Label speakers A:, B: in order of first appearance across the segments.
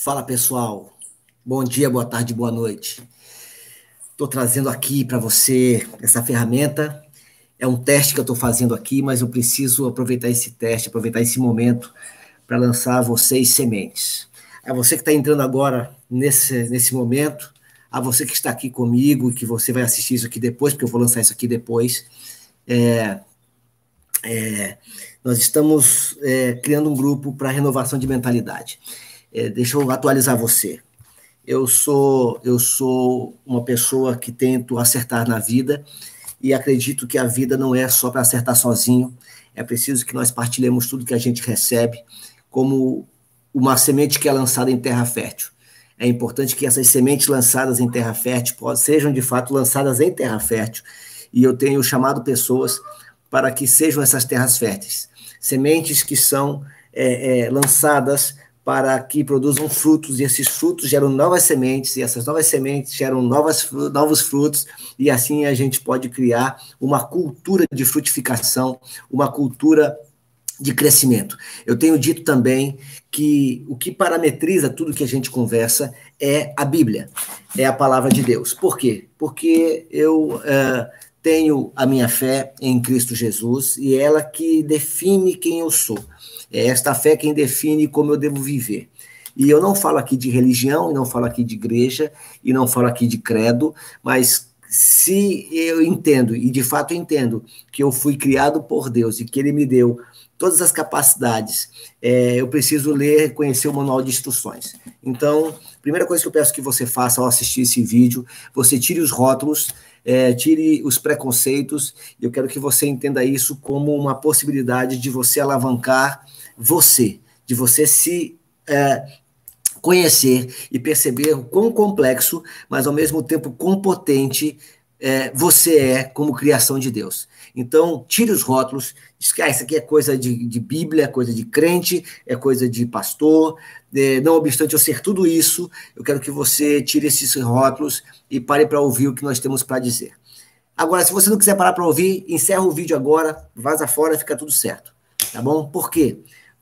A: Fala pessoal, bom dia, boa tarde, boa noite. Estou trazendo aqui para você essa ferramenta. É um teste que eu estou fazendo aqui, mas eu preciso aproveitar esse teste, aproveitar esse momento para lançar a vocês sementes. A você que está entrando agora nesse, nesse momento, a você que está aqui comigo e que você vai assistir isso aqui depois, porque eu vou lançar isso aqui depois. É, é, nós estamos é, criando um grupo para renovação de mentalidade. É, deixa eu atualizar você. Eu sou, eu sou uma pessoa que tento acertar na vida e acredito que a vida não é só para acertar sozinho. É preciso que nós partilhemos tudo que a gente recebe, como uma semente que é lançada em terra fértil. É importante que essas sementes lançadas em terra fértil sejam de fato lançadas em terra fértil. E eu tenho chamado pessoas para que sejam essas terras férteis. Sementes que são é, é, lançadas para que produzam frutos, e esses frutos geram novas sementes, e essas novas sementes geram novas, novos frutos, e assim a gente pode criar uma cultura de frutificação, uma cultura de crescimento. Eu tenho dito também que o que parametriza tudo que a gente conversa é a Bíblia, é a palavra de Deus. Por quê? Porque eu uh, tenho a minha fé em Cristo Jesus e é ela que define quem eu sou. É esta fé quem define como eu devo viver. E eu não falo aqui de religião, não falo aqui de igreja, e não falo aqui de credo, mas se eu entendo, e de fato entendo, que eu fui criado por Deus e que Ele me deu todas as capacidades, é, eu preciso ler, conhecer o manual de instruções. Então, primeira coisa que eu peço que você faça ao assistir esse vídeo, você tire os rótulos, é, tire os preconceitos. Eu quero que você entenda isso como uma possibilidade de você alavancar você, de você se é, conhecer e perceber o quão complexo, mas ao mesmo tempo quão potente é, você é como criação de Deus. Então, tire os rótulos, diz que ah, isso aqui é coisa de, de Bíblia, é coisa de crente, é coisa de pastor. É, não obstante eu ser tudo isso, eu quero que você tire esses rótulos e pare para ouvir o que nós temos para dizer. Agora, se você não quiser parar para ouvir, encerra o vídeo agora, vaza fora, fica tudo certo. Tá bom? Por quê?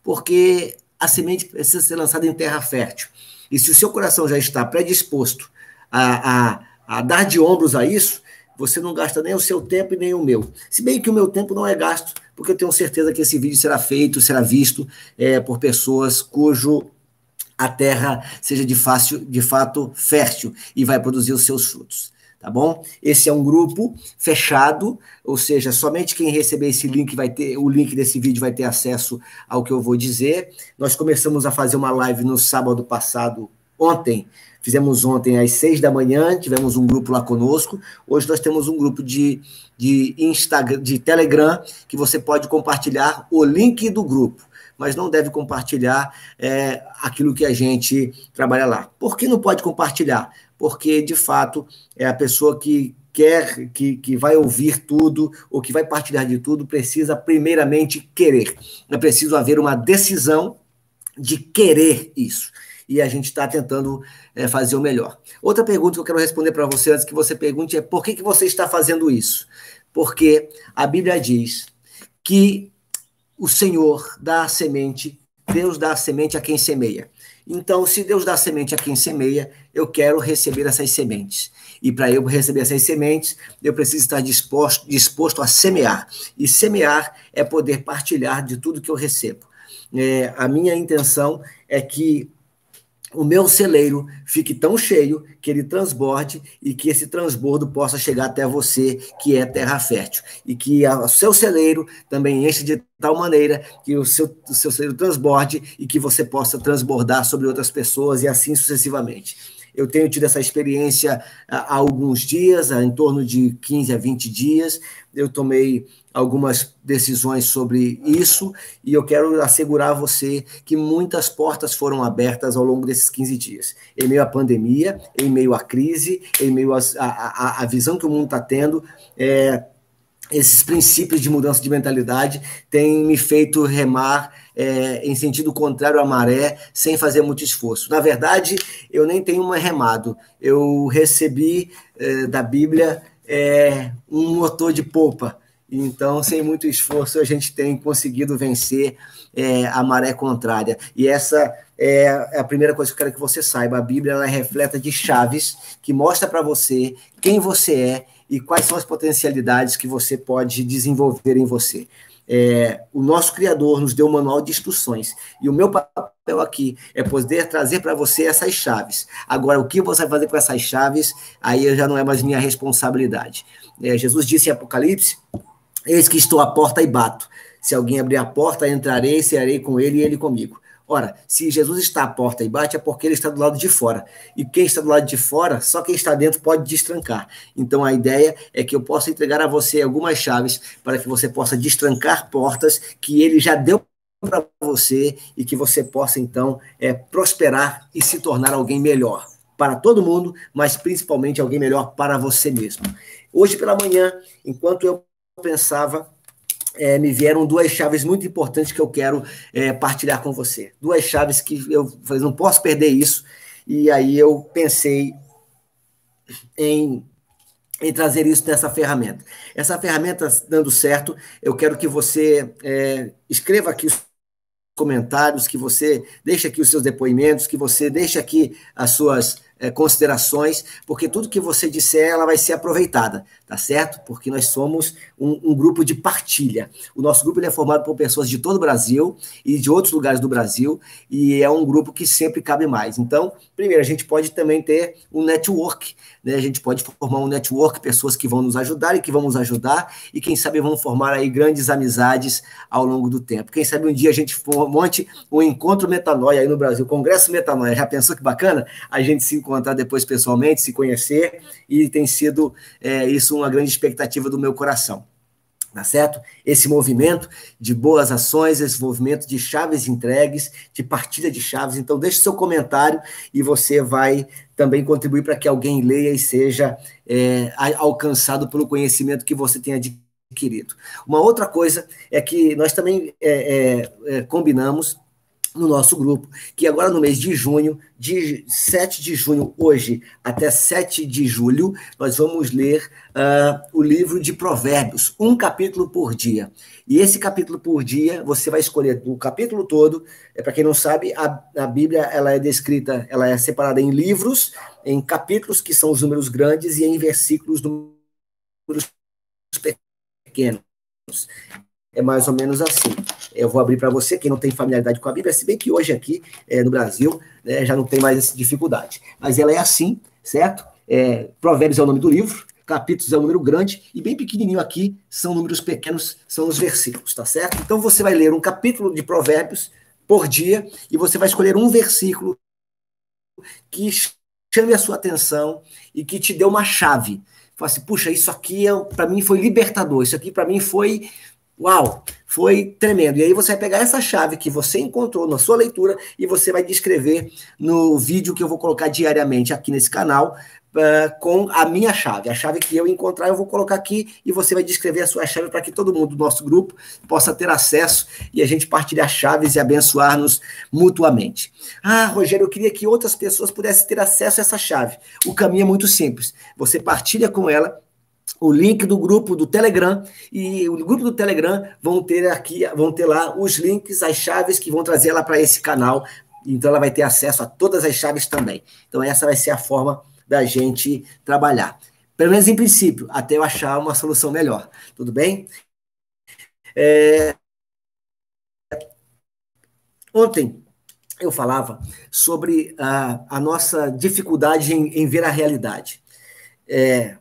A: porque a semente precisa ser lançada em terra fértil. E se o seu coração já está predisposto a, a, a dar de ombros a isso, você não gasta nem o seu tempo e nem o meu. Se bem que o meu tempo não é gasto, porque eu tenho certeza que esse vídeo será feito, será visto é, por pessoas cujo a terra seja de, fácil, de fato fértil e vai produzir os seus frutos tá bom? Esse é um grupo fechado, ou seja, somente quem receber esse link vai ter, o link desse vídeo vai ter acesso ao que eu vou dizer. Nós começamos a fazer uma live no sábado passado, ontem, fizemos ontem às seis da manhã, tivemos um grupo lá conosco. Hoje nós temos um grupo de, de Instagram, de Telegram, que você pode compartilhar o link do grupo mas não deve compartilhar é, aquilo que a gente trabalha lá. Por que não pode compartilhar? porque de fato é a pessoa que quer, que, que vai ouvir tudo ou que vai partilhar de tudo, precisa primeiramente querer. É preciso haver uma decisão de querer isso. E a gente está tentando é, fazer o melhor. Outra pergunta que eu quero responder para você antes que você pergunte é por que, que você está fazendo isso? Porque a Bíblia diz que o Senhor dá a semente, Deus dá a semente a quem semeia. Então, se Deus dá semente a quem semeia, eu quero receber essas sementes. E para eu receber essas sementes, eu preciso estar disposto, disposto a semear. E semear é poder partilhar de tudo que eu recebo. É, a minha intenção é que o meu celeiro fique tão cheio que ele transborde e que esse transbordo possa chegar até você, que é terra fértil. E que o seu celeiro também enche de tal maneira que o seu, o seu celeiro transborde e que você possa transbordar sobre outras pessoas e assim sucessivamente. Eu tenho tido essa experiência há alguns dias, em torno de 15 a 20 dias. Eu tomei algumas decisões sobre isso e eu quero assegurar a você que muitas portas foram abertas ao longo desses 15 dias. Em meio à pandemia, em meio à crise, em meio à visão que o mundo está tendo, é, esses princípios de mudança de mentalidade têm me feito remar é, em sentido contrário à maré, sem fazer muito esforço. Na verdade, eu nem tenho um remado. Eu recebi é, da Bíblia é, um motor de polpa. Então, sem muito esforço, a gente tem conseguido vencer é, a maré contrária. E essa é a primeira coisa que eu quero que você saiba. A Bíblia ela é repleta de chaves que mostra para você quem você é e quais são as potencialidades que você pode desenvolver em você. É, o nosso Criador nos deu um manual de instruções. E o meu papel aqui é poder trazer para você essas chaves. Agora, o que você vai fazer com essas chaves, aí já não é mais minha responsabilidade. É, Jesus disse em Apocalipse Eis que estou à porta e bato. Se alguém abrir a porta, entrarei, cearei com ele e ele comigo. Ora, se Jesus está à porta e bate, é porque ele está do lado de fora. E quem está do lado de fora, só quem está dentro pode destrancar. Então a ideia é que eu possa entregar a você algumas chaves para que você possa destrancar portas que ele já deu para você e que você possa então é, prosperar e se tornar alguém melhor para todo mundo, mas principalmente alguém melhor para você mesmo. Hoje pela manhã, enquanto eu pensava, é, me vieram duas chaves muito importantes que eu quero é, partilhar com você. Duas chaves que eu falei, não posso perder isso. E aí eu pensei em, em trazer isso nessa ferramenta. Essa ferramenta dando certo, eu quero que você é, escreva aqui os comentários, que você deixe aqui os seus depoimentos, que você deixe aqui as suas é, considerações, porque tudo que você disser ela vai ser aproveitada, tá certo? Porque nós somos um, um grupo de partilha. O nosso grupo é formado por pessoas de todo o Brasil e de outros lugares do Brasil, e é um grupo que sempre cabe mais. Então, primeiro, a gente pode também ter um network, né? A gente pode formar um network, pessoas que vão nos ajudar e que vão nos ajudar, e quem sabe vão formar aí grandes amizades ao longo do tempo. Quem sabe um dia a gente monte um encontro metanoia aí no Brasil, Congresso Metanoia. Já pensou que bacana? A gente se encontrar depois pessoalmente, se conhecer, e tem sido é, isso uma grande expectativa do meu coração. Tá certo? Esse movimento de boas ações, esse movimento de chaves entregues, de partilha de chaves. Então, deixe seu comentário e você vai também contribuir para que alguém leia e seja é, alcançado pelo conhecimento que você tem adquirido. Uma outra coisa é que nós também é, é, é combinamos no nosso grupo, que agora no mês de junho, de 7 de junho, hoje, até 7 de julho, nós vamos ler uh, o livro de Provérbios, um capítulo por dia. E esse capítulo por dia, você vai escolher o capítulo todo. É, Para quem não sabe, a, a Bíblia ela é descrita, ela é separada em livros, em capítulos, que são os números grandes, e em versículos, números pequenos. É mais ou menos assim. Eu vou abrir para você, quem não tem familiaridade com a Bíblia, se bem que hoje aqui é, no Brasil né, já não tem mais essa dificuldade. Mas ela é assim, certo? É, Provérbios é o nome do livro, capítulos é o número grande, e bem pequenininho aqui são números pequenos, são os versículos, tá certo? Então você vai ler um capítulo de Provérbios por dia e você vai escolher um versículo que chame a sua atenção e que te dê uma chave. Fala assim, puxa, isso aqui é, para mim foi libertador, isso aqui para mim foi Uau, foi tremendo. E aí você vai pegar essa chave que você encontrou na sua leitura e você vai descrever no vídeo que eu vou colocar diariamente aqui nesse canal uh, com a minha chave. A chave que eu encontrar eu vou colocar aqui e você vai descrever a sua chave para que todo mundo do nosso grupo possa ter acesso e a gente partilhar chaves e abençoar-nos mutuamente. Ah, Rogério, eu queria que outras pessoas pudessem ter acesso a essa chave. O caminho é muito simples. Você partilha com ela o link do grupo do Telegram e o grupo do Telegram vão ter aqui, vão ter lá os links, as chaves que vão trazer ela para esse canal. Então ela vai ter acesso a todas as chaves também. Então essa vai ser a forma da gente trabalhar. Pelo menos em princípio, até eu achar uma solução melhor. Tudo bem? É... Ontem eu falava sobre a, a nossa dificuldade em, em ver a realidade. É,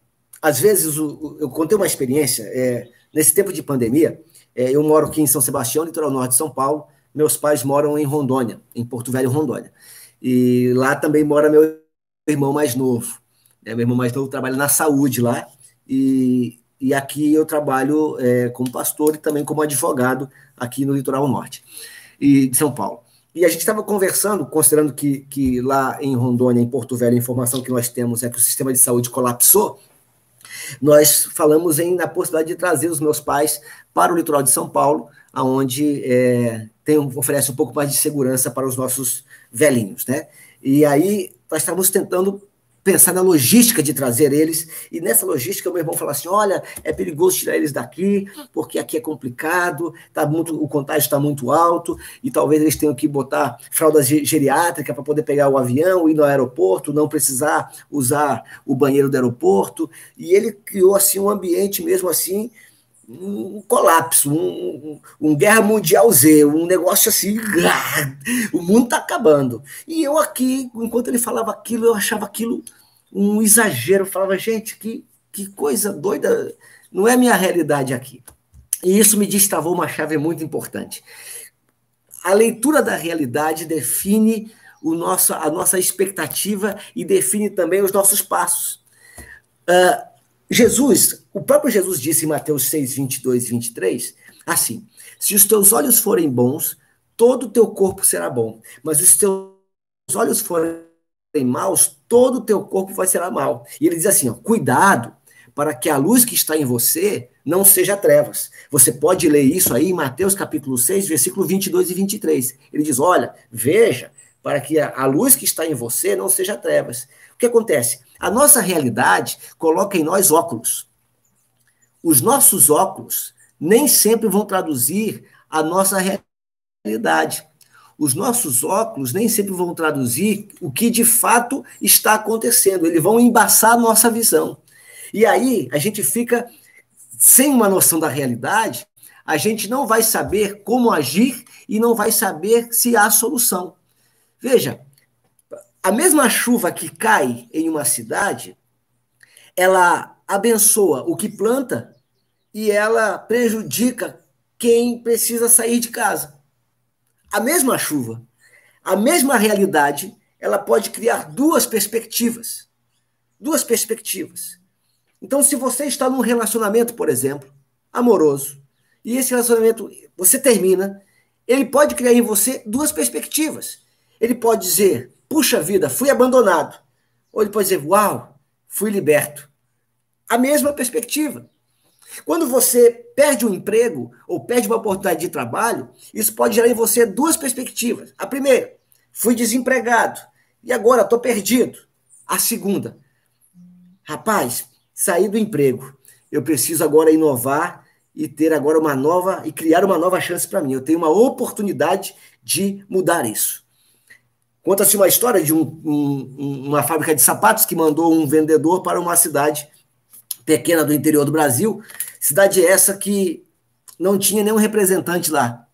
A: às vezes, eu contei uma experiência, é, nesse tempo de pandemia, é, eu moro aqui em São Sebastião, litoral norte de São Paulo, meus pais moram em Rondônia, em Porto Velho, Rondônia. E lá também mora meu irmão mais novo. É, meu irmão mais novo trabalha na saúde lá, e, e aqui eu trabalho é, como pastor e também como advogado aqui no litoral norte e de São Paulo. E a gente estava conversando, considerando que, que lá em Rondônia, em Porto Velho, a informação que nós temos é que o sistema de saúde colapsou, nós falamos em na possibilidade de trazer os meus pais para o litoral de São Paulo, aonde é, tem, oferece um pouco mais de segurança para os nossos velhinhos, né? E aí nós estávamos tentando pensar na logística de trazer eles. E nessa logística, meu irmão fala assim: olha, é perigoso tirar eles daqui, porque aqui é complicado, tá muito, o contágio está muito alto, e talvez eles tenham que botar fralda geriátrica para poder pegar o avião, ir no aeroporto, não precisar usar o banheiro do aeroporto. E ele criou assim um ambiente mesmo assim um colapso, um, um, um, guerra mundial Z, um negócio assim, o mundo está acabando. E eu aqui, enquanto ele falava aquilo, eu achava aquilo um exagero, eu falava, gente, que, que coisa doida, não é minha realidade aqui. E isso me destravou uma chave muito importante. A leitura da realidade define o nosso, a nossa expectativa e define também os nossos passos. Uh, Jesus, o próprio Jesus disse em Mateus 6, 22 e 23, assim: Se os teus olhos forem bons, todo o teu corpo será bom, mas se os teus olhos forem maus, todo o teu corpo vai ser mal. E ele diz assim: ó, cuidado para que a luz que está em você não seja trevas. Você pode ler isso aí em Mateus capítulo 6, versículo 22 e 23. Ele diz: olha, veja, para que a luz que está em você não seja trevas. O que acontece? A nossa realidade coloca em nós óculos. Os nossos óculos nem sempre vão traduzir a nossa realidade. Os nossos óculos nem sempre vão traduzir o que de fato está acontecendo. Eles vão embaçar a nossa visão. E aí a gente fica sem uma noção da realidade, a gente não vai saber como agir e não vai saber se há solução. Veja, a mesma chuva que cai em uma cidade, ela abençoa o que planta e ela prejudica quem precisa sair de casa. A mesma chuva, a mesma realidade, ela pode criar duas perspectivas. Duas perspectivas. Então, se você está num relacionamento, por exemplo, amoroso, e esse relacionamento você termina, ele pode criar em você duas perspectivas. Ele pode dizer: puxa vida, fui abandonado. Ou ele pode dizer, uau, fui liberto. A mesma perspectiva. Quando você perde um emprego ou perde uma oportunidade de trabalho, isso pode gerar em você duas perspectivas. A primeira, fui desempregado e agora estou perdido. A segunda, rapaz, saí do emprego. Eu preciso agora inovar e ter agora uma nova e criar uma nova chance para mim. Eu tenho uma oportunidade de mudar isso. Conta-se uma história de um, um, uma fábrica de sapatos que mandou um vendedor para uma cidade pequena do interior do Brasil, cidade essa que não tinha nenhum representante lá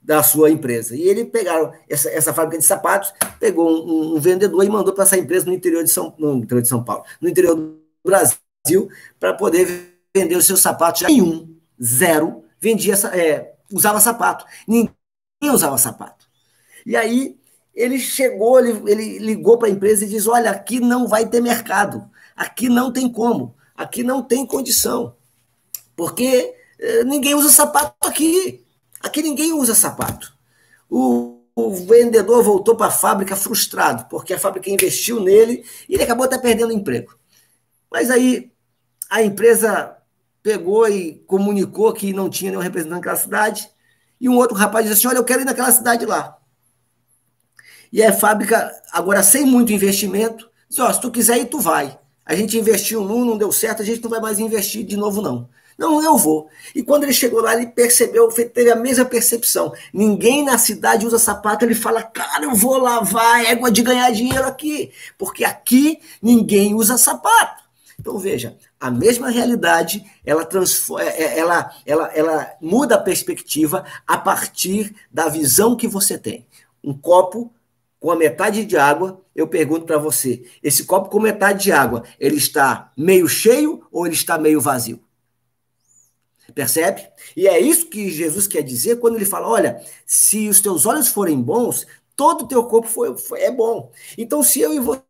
A: da sua empresa. E ele pegaram essa, essa fábrica de sapatos, pegou um, um vendedor e mandou para essa empresa no interior de São, no interior de São Paulo, no interior do Brasil, para poder vender os seus sapatos. Já nenhum, zero, vendia, é, usava sapato. Ninguém usava sapato. E aí ele chegou, ele, ele ligou para a empresa e diz: Olha, aqui não vai ter mercado, aqui não tem como, aqui não tem condição, porque eh, ninguém usa sapato aqui, aqui ninguém usa sapato. O, o vendedor voltou para a fábrica frustrado, porque a fábrica investiu nele e ele acabou até perdendo o emprego. Mas aí a empresa pegou e comunicou que não tinha nenhum representante naquela cidade, e um outro rapaz disse assim: Olha, eu quero ir naquela cidade lá. E a fábrica, agora sem muito investimento, disse, ó, se tu quiser ir, tu vai. A gente investiu num, não deu certo, a gente não vai mais investir de novo, não. Não, eu vou. E quando ele chegou lá, ele percebeu, teve a mesma percepção. Ninguém na cidade usa sapato, ele fala, cara, eu vou lavar égua de ganhar dinheiro aqui, porque aqui ninguém usa sapato. Então veja, a mesma realidade, ela, transforma, é, é, ela, ela, ela muda a perspectiva a partir da visão que você tem. Um copo com a metade de água, eu pergunto para você: esse copo com metade de água, ele está meio cheio ou ele está meio vazio? Percebe? E é isso que Jesus quer dizer quando ele fala: olha, se os teus olhos forem bons, todo o teu corpo foi, foi é bom. Então, se eu e você.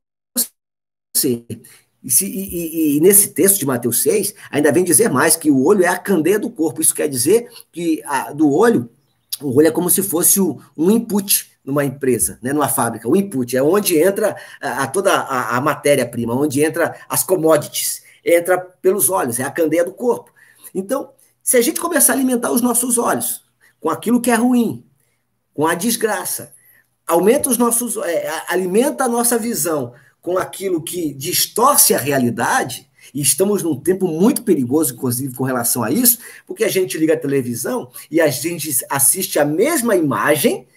A: E, se, e, e, e, nesse texto de Mateus 6, ainda vem dizer mais que o olho é a candeia do corpo. Isso quer dizer que a, do olho, o olho é como se fosse o, um input numa empresa, né, numa fábrica. O input é onde entra a, a toda a, a matéria-prima, onde entra as commodities, entra pelos olhos, é a candeia do corpo. Então, se a gente começar a alimentar os nossos olhos com aquilo que é ruim, com a desgraça, aumenta os nossos, é, alimenta a nossa visão com aquilo que distorce a realidade, e estamos num tempo muito perigoso, inclusive, com relação a isso, porque a gente liga a televisão e a gente assiste a mesma imagem,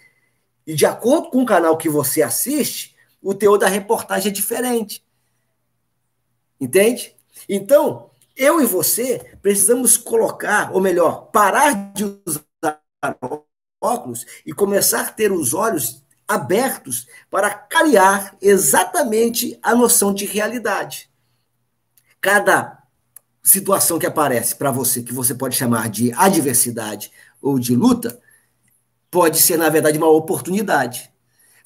A: e de acordo com o canal que você assiste, o teor da reportagem é diferente. Entende? Então, eu e você precisamos colocar, ou melhor, parar de usar óculos e começar a ter os olhos abertos para clarear exatamente a noção de realidade. Cada situação que aparece para você, que você pode chamar de adversidade ou de luta, pode ser, na verdade, uma oportunidade.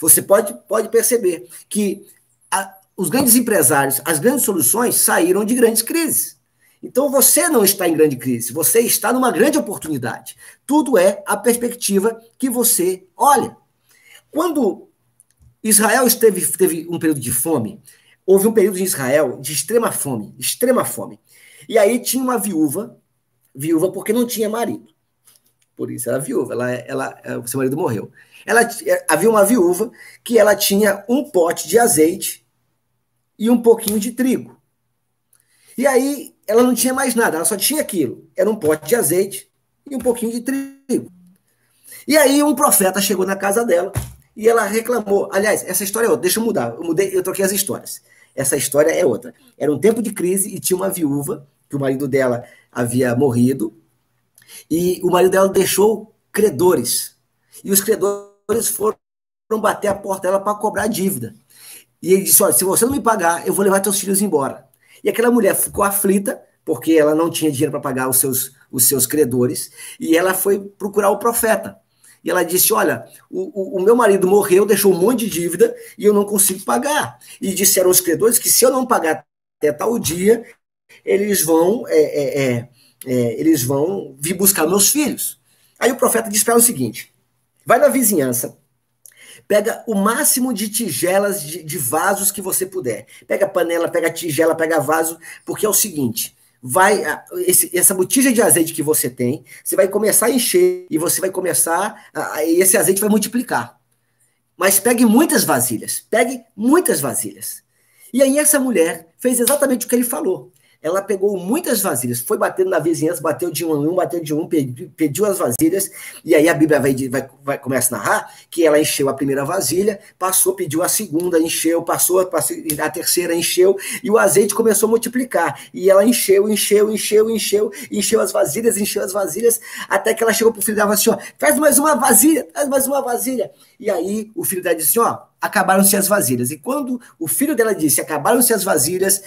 A: Você pode, pode perceber que a, os grandes empresários, as grandes soluções saíram de grandes crises. Então você não está em grande crise, você está numa grande oportunidade. Tudo é a perspectiva que você olha. Quando Israel esteve, teve um período de fome, houve um período em Israel de extrema fome, extrema fome. E aí tinha uma viúva, viúva porque não tinha marido. Por isso era viúva, ela, ela, ela seu marido morreu. Ela, havia uma viúva que ela tinha um pote de azeite e um pouquinho de trigo. E aí ela não tinha mais nada, ela só tinha aquilo. Era um pote de azeite e um pouquinho de trigo. E aí um profeta chegou na casa dela e ela reclamou. Aliás, essa história é outra, deixa eu mudar. Eu mudei, eu troquei as histórias. Essa história é outra. Era um tempo de crise e tinha uma viúva, que o marido dela havia morrido, e o marido dela deixou credores. E os credores foram bater a porta dela para cobrar a dívida. E ele disse: Olha, se você não me pagar, eu vou levar teus filhos embora. E aquela mulher ficou aflita, porque ela não tinha dinheiro para pagar os seus, os seus credores, e ela foi procurar o profeta. E ela disse: Olha, o, o, o, meu marido morreu, deixou um monte de dívida e eu não consigo pagar. E disseram os credores que se eu não pagar até tal dia, eles vão, é, é, é, é eles vão vir buscar meus filhos. Aí o profeta disse para ela o seguinte: vai na vizinhança, Pega o máximo de tigelas, de, de vasos que você puder. Pega panela, pega tigela, pega vaso, porque é o seguinte: vai esse, essa botija de azeite que você tem, você vai começar a encher e você vai começar a, esse azeite vai multiplicar. Mas pegue muitas vasilhas, pegue muitas vasilhas. E aí essa mulher fez exatamente o que ele falou ela pegou muitas vasilhas, foi batendo na vizinhança, bateu de um em um, bateu de um, pediu, as vasilhas, e aí a Bíblia vai, vai, vai, começa a narrar que ela encheu a primeira vasilha, passou, pediu a segunda, encheu, passou, passou a terceira, encheu, e o azeite começou a multiplicar. E ela encheu, encheu, encheu, encheu, encheu as vasilhas, encheu as vasilhas, até que ela chegou pro filho dela e assim, ó, faz mais uma vasilha, faz mais uma vasilha. E aí o filho dela disse, ó, acabaram-se as vasilhas. E quando o filho dela disse, acabaram-se as vasilhas,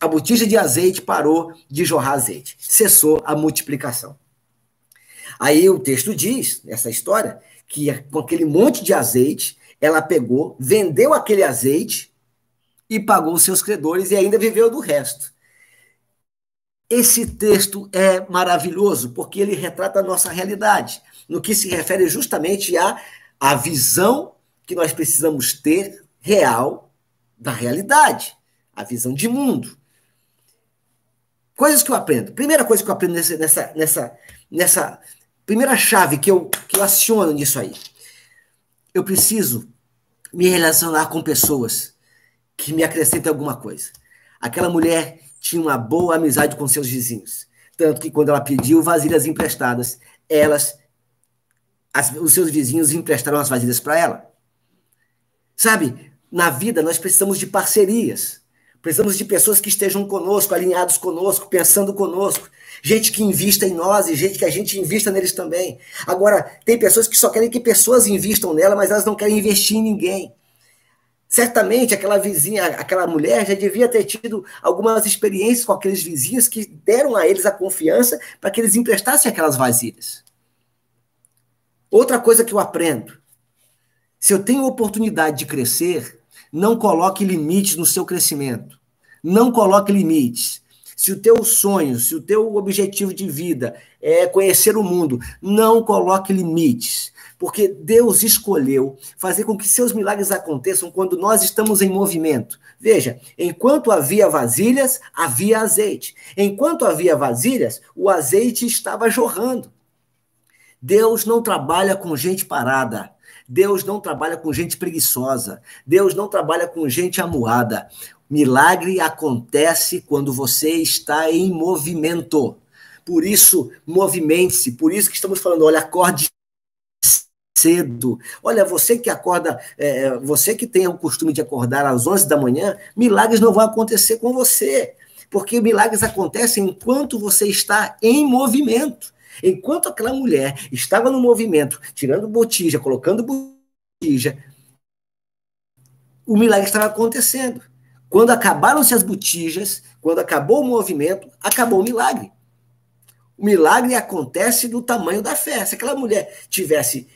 A: a botija de azeite parou de jorrar azeite. Cessou a multiplicação. Aí o texto diz, nessa história, que com aquele monte de azeite, ela pegou, vendeu aquele azeite e pagou os seus credores e ainda viveu do resto. Esse texto é maravilhoso porque ele retrata a nossa realidade, no que se refere justamente à, à visão que nós precisamos ter real da realidade, a visão de mundo. Coisas que eu aprendo. Primeira coisa que eu aprendo nessa, nessa, nessa, nessa primeira chave que eu, que eu aciono nisso aí. Eu preciso me relacionar com pessoas que me acrescentem alguma coisa. Aquela mulher tinha uma boa amizade com seus vizinhos. Tanto que quando ela pediu vasilhas emprestadas, elas, as, os seus vizinhos emprestaram as vasilhas para ela. Sabe, na vida nós precisamos de parcerias. Precisamos de pessoas que estejam conosco, alinhados conosco, pensando conosco. Gente que invista em nós e gente que a gente invista neles também. Agora, tem pessoas que só querem que pessoas invistam nela, mas elas não querem investir em ninguém. Certamente aquela vizinha, aquela mulher já devia ter tido algumas experiências com aqueles vizinhos que deram a eles a confiança para que eles emprestassem aquelas vasilhas. Outra coisa que eu aprendo: se eu tenho oportunidade de crescer, não coloque limites no seu crescimento. Não coloque limites. Se o teu sonho, se o teu objetivo de vida é conhecer o mundo, não coloque limites. Porque Deus escolheu fazer com que seus milagres aconteçam quando nós estamos em movimento. Veja, enquanto havia vasilhas, havia azeite. Enquanto havia vasilhas, o azeite estava jorrando. Deus não trabalha com gente parada. Deus não trabalha com gente preguiçosa. Deus não trabalha com gente amuada. Milagre acontece quando você está em movimento. Por isso, movimente-se. Por isso que estamos falando, olha, acorde cedo. Olha, você que acorda, é, você que tem o costume de acordar às 11 da manhã, milagres não vão acontecer com você. Porque milagres acontecem enquanto você está em movimento. Enquanto aquela mulher estava no movimento, tirando botija, colocando botija, o milagre estava acontecendo. Quando acabaram-se as botijas, quando acabou o movimento, acabou o milagre. O milagre acontece do tamanho da fé. Se aquela mulher tivesse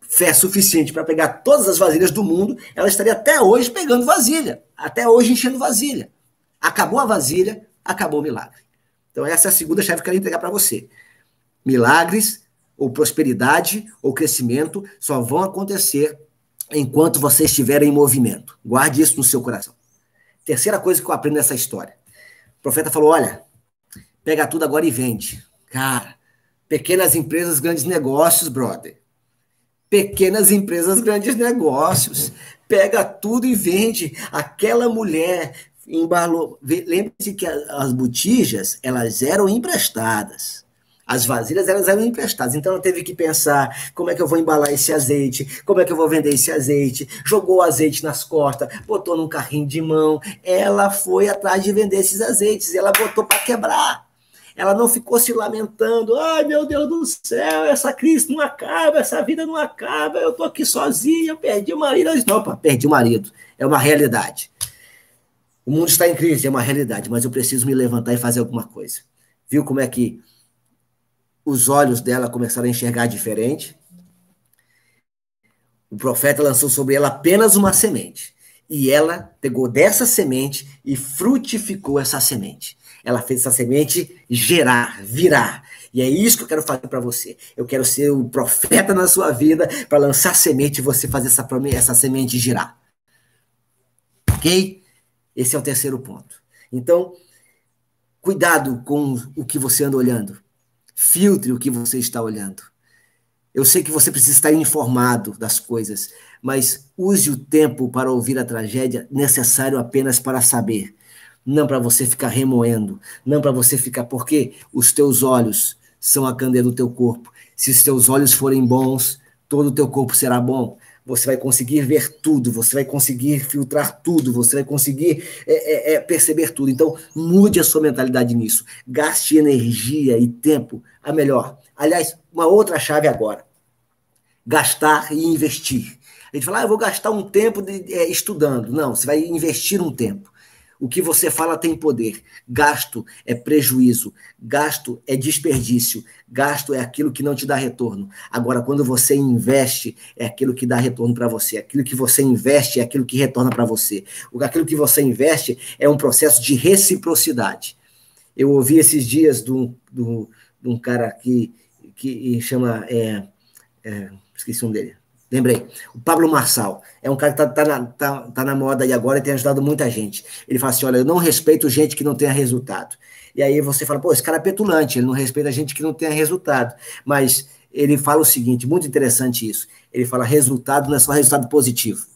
A: fé suficiente para pegar todas as vasilhas do mundo, ela estaria até hoje pegando vasilha, até hoje enchendo vasilha. Acabou a vasilha, acabou o milagre. Então, essa é a segunda chave que eu quero entregar para você. Milagres, ou prosperidade, ou crescimento só vão acontecer enquanto você estiver em movimento. Guarde isso no seu coração. Terceira coisa que eu aprendo nessa história. O profeta falou: olha, pega tudo agora e vende. Cara, pequenas empresas, grandes negócios, brother. Pequenas empresas, grandes negócios. Pega tudo e vende. Aquela mulher embalou. Lembre-se que as botijas, elas eram emprestadas. As vasilhas elas eram emprestadas, então ela teve que pensar como é que eu vou embalar esse azeite, como é que eu vou vender esse azeite. Jogou o azeite nas costas, botou num carrinho de mão. Ela foi atrás de vender esses azeites, ela botou para quebrar. Ela não ficou se lamentando, ai meu Deus do céu, essa crise não acaba, essa vida não acaba, eu tô aqui sozinha, perdi o marido. Não, opa, perdi o marido, é uma realidade. O mundo está em crise, é uma realidade, mas eu preciso me levantar e fazer alguma coisa. Viu como é que os olhos dela começaram a enxergar diferente. O profeta lançou sobre ela apenas uma semente. E ela pegou dessa semente e frutificou essa semente. Ela fez essa semente gerar, virar. E é isso que eu quero fazer para você. Eu quero ser o profeta na sua vida para lançar semente e você fazer essa, essa semente girar. Ok? Esse é o terceiro ponto. Então, cuidado com o que você anda olhando. Filtre o que você está olhando. Eu sei que você precisa estar informado das coisas, mas use o tempo para ouvir a tragédia necessário apenas para saber, não para você ficar remoendo, não para você ficar porque os teus olhos são a candeia do teu corpo. Se os teus olhos forem bons, todo o teu corpo será bom você vai conseguir ver tudo, você vai conseguir filtrar tudo, você vai conseguir é, é, é, perceber tudo. Então, mude a sua mentalidade nisso. Gaste energia e tempo a melhor. Aliás, uma outra chave agora: gastar e investir. A gente fala, ah, eu vou gastar um tempo de, é, estudando. Não, você vai investir um tempo. O que você fala tem poder. Gasto é prejuízo, gasto é desperdício, gasto é aquilo que não te dá retorno. Agora, quando você investe, é aquilo que dá retorno para você. Aquilo que você investe é aquilo que retorna para você. Aquilo que você investe é um processo de reciprocidade. Eu ouvi esses dias de um, de um, de um cara que, que chama. É, é, esqueci um dele. Lembrei. O Pablo Marçal é um cara que tá, tá, na, tá, tá na moda aí agora e tem ajudado muita gente. Ele fala assim: olha, eu não respeito gente que não tenha resultado. E aí você fala, pô, esse cara é petulante, ele não respeita gente que não tenha resultado. Mas ele fala o seguinte: muito interessante isso. Ele fala: resultado não é só resultado positivo.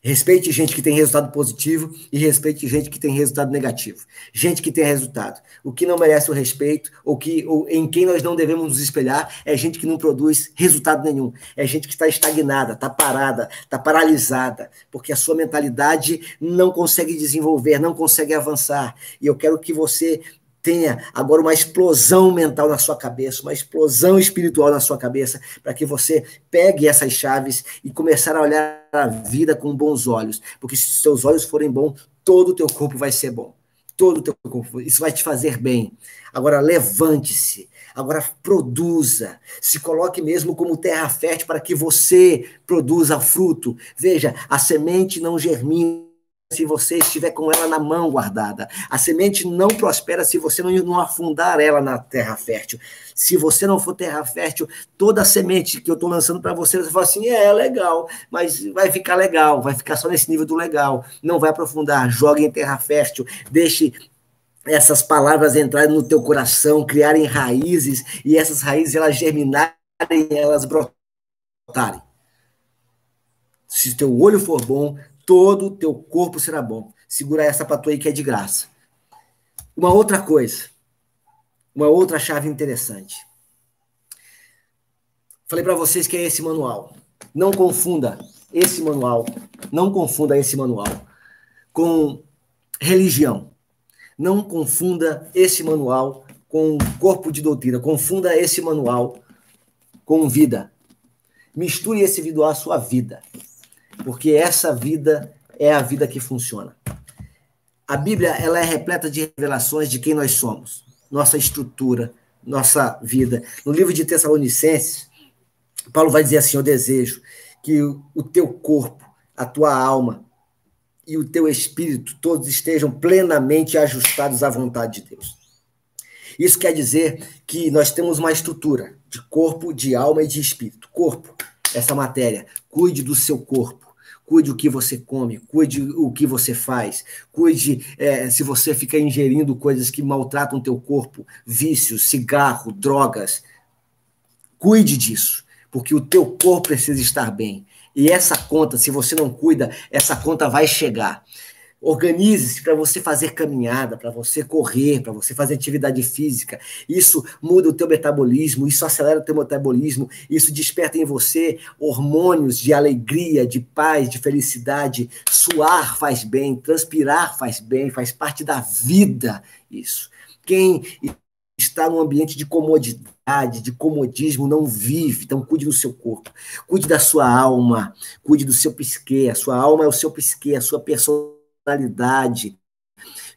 A: Respeite gente que tem resultado positivo e respeite gente que tem resultado negativo. Gente que tem resultado. O que não merece o respeito, ou que ou em quem nós não devemos nos espelhar, é gente que não produz resultado nenhum. É gente que está estagnada, está parada, está paralisada, porque a sua mentalidade não consegue desenvolver, não consegue avançar. E eu quero que você tenha agora uma explosão mental na sua cabeça, uma explosão espiritual na sua cabeça, para que você pegue essas chaves e começar a olhar a vida com bons olhos, porque se seus olhos forem bons, todo o teu corpo vai ser bom. Todo o teu corpo, isso vai te fazer bem. Agora levante-se, agora produza, se coloque mesmo como terra fértil para que você produza fruto. Veja, a semente não germina se você estiver com ela na mão guardada. A semente não prospera se você não, não afundar ela na terra fértil. Se você não for terra fértil, toda a semente que eu estou lançando para você, você fala assim: é, é legal, mas vai ficar legal, vai ficar só nesse nível do legal. Não vai aprofundar. Jogue em terra fértil, deixe essas palavras entrarem no teu coração, criarem raízes, e essas raízes elas germinarem, elas brotarem. Se teu olho for bom, todo o teu corpo será bom. Segura essa para tu aí que é de graça. Uma outra coisa, uma outra chave interessante. Falei para vocês que é esse manual. Não confunda esse manual, não confunda esse manual com religião. Não confunda esse manual com corpo de doutrina. Confunda esse manual com vida. Misture esse manual à sua vida. Porque essa vida é a vida que funciona. A Bíblia ela é repleta de revelações de quem nós somos, nossa estrutura, nossa vida. No livro de Tessalonicenses, Paulo vai dizer assim: Eu desejo que o teu corpo, a tua alma e o teu espírito todos estejam plenamente ajustados à vontade de Deus. Isso quer dizer que nós temos uma estrutura de corpo, de alma e de espírito. Corpo, essa matéria, cuide do seu corpo. Cuide o que você come, cuide o que você faz, cuide é, se você fica ingerindo coisas que maltratam o teu corpo, vícios, cigarro, drogas. Cuide disso porque o teu corpo precisa estar bem. E essa conta, se você não cuida, essa conta vai chegar. Organize-se para você fazer caminhada, para você correr, para você fazer atividade física. Isso muda o teu metabolismo, isso acelera o teu metabolismo, isso desperta em você hormônios de alegria, de paz, de felicidade. Suar faz bem, transpirar faz bem, faz parte da vida isso. Quem está num ambiente de comodidade, de comodismo, não vive. Então, cuide do seu corpo, cuide da sua alma, cuide do seu psique. A sua alma é o seu psique, a sua personalidade,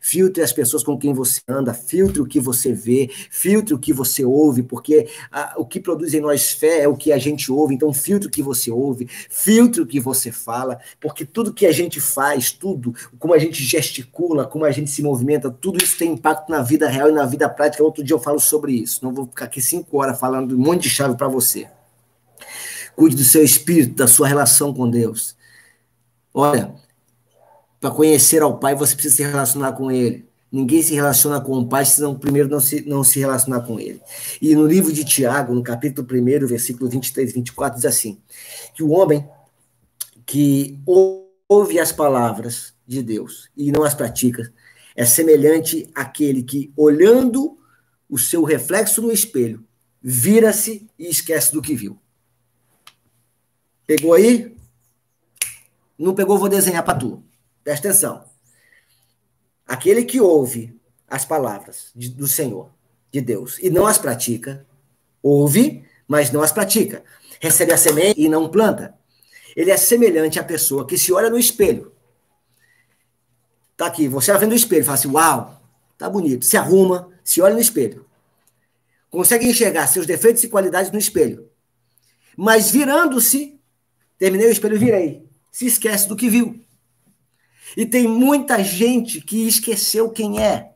A: filtre as pessoas com quem você anda, filtre o que você vê, filtre o que você ouve, porque a, o que produz em nós fé é o que a gente ouve, então filtre o que você ouve, filtre o que você fala, porque tudo que a gente faz, tudo, como a gente gesticula, como a gente se movimenta, tudo isso tem impacto na vida real e na vida prática. Outro dia eu falo sobre isso, não vou ficar aqui cinco horas falando um monte de chave para você. Cuide do seu espírito, da sua relação com Deus. Olha, para conhecer ao Pai, você precisa se relacionar com Ele. Ninguém se relaciona com o Pai se não primeiro não se, não se relacionar com Ele. E no livro de Tiago, no capítulo 1, versículo 23 e 24, diz assim: que o homem que ouve as palavras de Deus e não as pratica é semelhante àquele que, olhando o seu reflexo no espelho, vira-se e esquece do que viu. Pegou aí? Não pegou, vou desenhar para tu. Presta atenção. Aquele que ouve as palavras de, do Senhor, de Deus, e não as pratica, ouve, mas não as pratica. Recebe a semente e não planta. Ele é semelhante à pessoa que se olha no espelho. Tá aqui, você vendo o espelho, fala assim: Uau, tá bonito. Se arruma, se olha no espelho. Consegue enxergar seus defeitos e qualidades no espelho. Mas virando-se, terminei o espelho, virei. Se esquece do que viu. E tem muita gente que esqueceu quem é,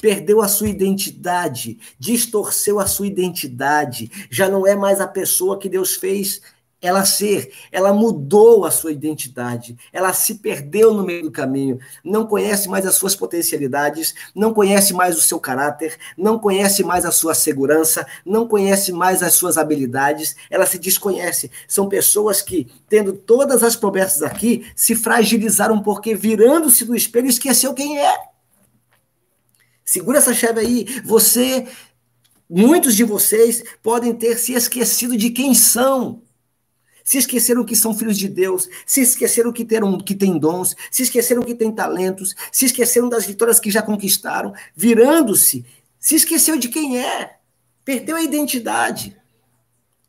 A: perdeu a sua identidade, distorceu a sua identidade, já não é mais a pessoa que Deus fez ela ser, ela mudou a sua identidade, ela se perdeu no meio do caminho, não conhece mais as suas potencialidades, não conhece mais o seu caráter, não conhece mais a sua segurança, não conhece mais as suas habilidades, ela se desconhece. São pessoas que, tendo todas as promessas aqui, se fragilizaram porque virando-se do espelho esqueceu quem é. Segura essa chave aí. Você, muitos de vocês podem ter se esquecido de quem são se esqueceram que são filhos de Deus, se esqueceram que, ter que têm dons, se esqueceram que têm talentos, se esqueceram das vitórias que já conquistaram, virando-se, se esqueceu de quem é, perdeu a identidade.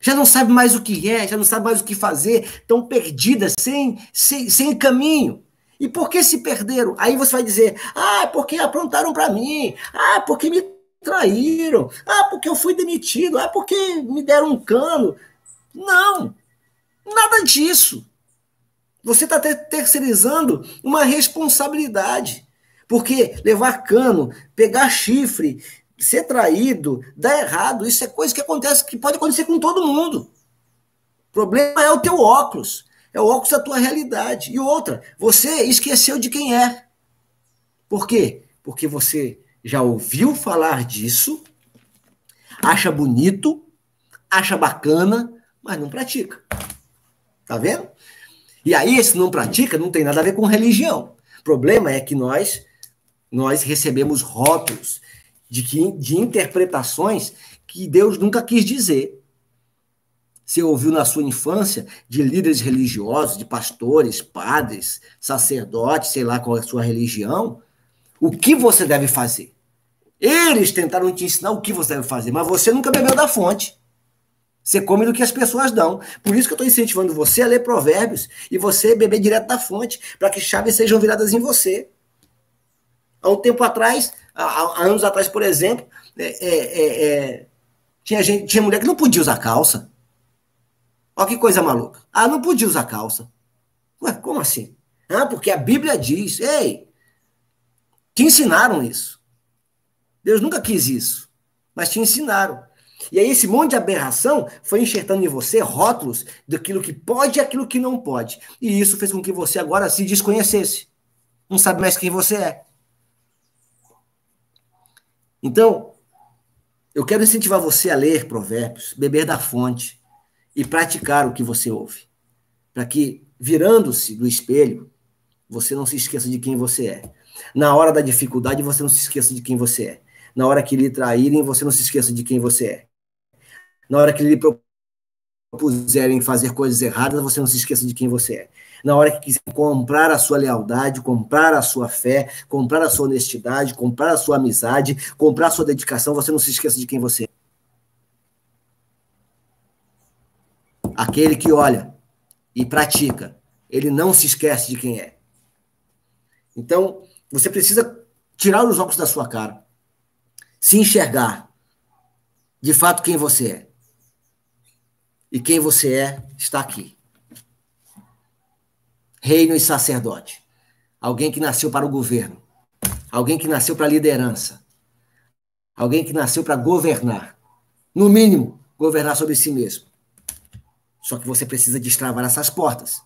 A: Já não sabe mais o que é, já não sabe mais o que fazer, estão perdidas, sem, sem, sem caminho. E por que se perderam? Aí você vai dizer: ah, porque aprontaram para mim, ah, porque me traíram, ah, porque eu fui demitido, ah, porque me deram um cano. Não! Nada disso. Você está terceirizando uma responsabilidade. Porque levar cano, pegar chifre, ser traído, dar errado, isso é coisa que acontece, que pode acontecer com todo mundo. O problema é o teu óculos. É o óculos da tua realidade. E outra, você esqueceu de quem é. Por quê? Porque você já ouviu falar disso, acha bonito, acha bacana, mas não pratica. Tá vendo? E aí, se não pratica, não tem nada a ver com religião. O problema é que nós nós recebemos rótulos de, que, de interpretações que Deus nunca quis dizer. Você ouviu na sua infância de líderes religiosos, de pastores, padres, sacerdotes, sei lá qual é a sua religião, o que você deve fazer. Eles tentaram te ensinar o que você deve fazer, mas você nunca bebeu da fonte. Você come do que as pessoas dão. Por isso que eu estou incentivando você a ler provérbios e você beber direto da fonte, para que chaves sejam viradas em você. Há um tempo atrás, há, anos atrás, por exemplo, é, é, é, é, tinha, gente, tinha mulher que não podia usar calça. Olha que coisa maluca. Ah, não podia usar calça. Ué, como assim? Ah, porque a Bíblia diz, ei, te ensinaram isso. Deus nunca quis isso, mas te ensinaram. E aí esse monte de aberração foi enxertando em você rótulos daquilo que pode e aquilo que não pode. E isso fez com que você agora se desconhecesse. Não sabe mais quem você é. Então, eu quero incentivar você a ler provérbios, beber da fonte e praticar o que você ouve. Para que, virando-se do espelho, você não se esqueça de quem você é. Na hora da dificuldade, você não se esqueça de quem você é. Na hora que lhe traírem, você não se esqueça de quem você é. Na hora que lhe propuserem fazer coisas erradas, você não se esqueça de quem você é. Na hora que quiser comprar a sua lealdade, comprar a sua fé, comprar a sua honestidade, comprar a sua amizade, comprar a sua dedicação, você não se esqueça de quem você é. Aquele que olha e pratica, ele não se esquece de quem é. Então, você precisa tirar os óculos da sua cara, se enxergar de fato quem você é. E quem você é está aqui. Reino e sacerdote. Alguém que nasceu para o governo. Alguém que nasceu para a liderança. Alguém que nasceu para governar. No mínimo, governar sobre si mesmo. Só que você precisa destravar essas portas.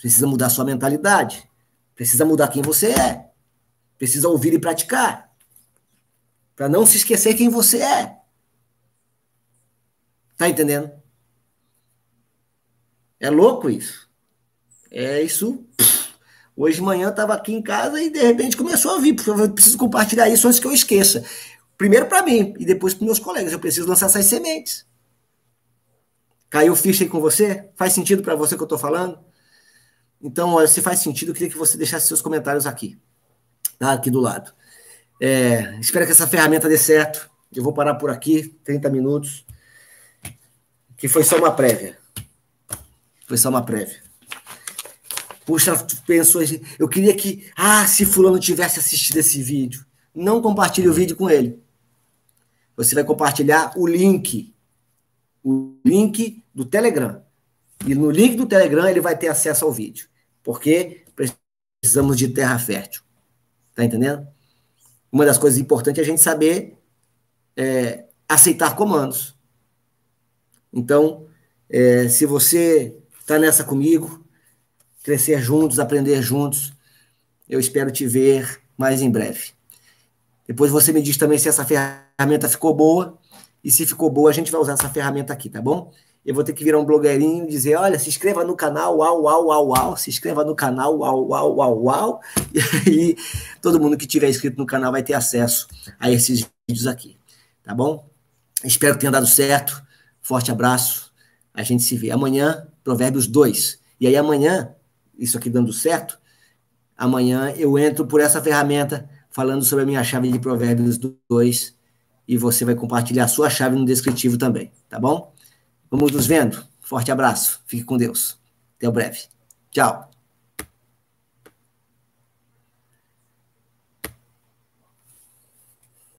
A: Precisa mudar sua mentalidade. Precisa mudar quem você é. Precisa ouvir e praticar. Para não se esquecer quem você é. Tá entendendo? É louco isso. É isso. Hoje de manhã eu estava aqui em casa e de repente começou a vir, eu preciso compartilhar isso antes que eu esqueça. Primeiro para mim e depois para meus colegas. Eu preciso lançar essas sementes. Caiu ficha aí com você? Faz sentido para você que eu estou falando? Então, olha, se faz sentido, eu queria que você deixasse seus comentários aqui, tá? aqui do lado. É, espero que essa ferramenta dê certo. Eu vou parar por aqui, 30 minutos, que foi só uma prévia. Foi só uma prévia. Puxa, pensou assim, eu queria que, ah, se fulano tivesse assistido esse vídeo. Não compartilhe o vídeo com ele. Você vai compartilhar o link. O link do Telegram. E no link do Telegram ele vai ter acesso ao vídeo. Porque precisamos de terra fértil. Tá entendendo? Uma das coisas importantes é a gente saber é, aceitar comandos. Então, é, se você está nessa comigo, crescer juntos, aprender juntos. Eu espero te ver mais em breve. Depois você me diz também se essa ferramenta ficou boa. E se ficou boa, a gente vai usar essa ferramenta aqui, tá bom? Eu vou ter que virar um blogueirinho e dizer: olha, se inscreva no canal, uau, uau, uau, uau, se inscreva no canal, uau, uau, uau, uau. E aí, todo mundo que tiver inscrito no canal vai ter acesso a esses vídeos aqui, tá bom? Espero que tenha dado certo. Forte abraço. A gente se vê amanhã Provérbios 2. E aí amanhã, isso aqui dando certo, amanhã eu entro por essa ferramenta falando sobre a minha chave de Provérbios 2 e você vai compartilhar a sua chave no descritivo também, tá bom? Vamos nos vendo. Forte abraço. Fique com Deus. Até breve. Tchau.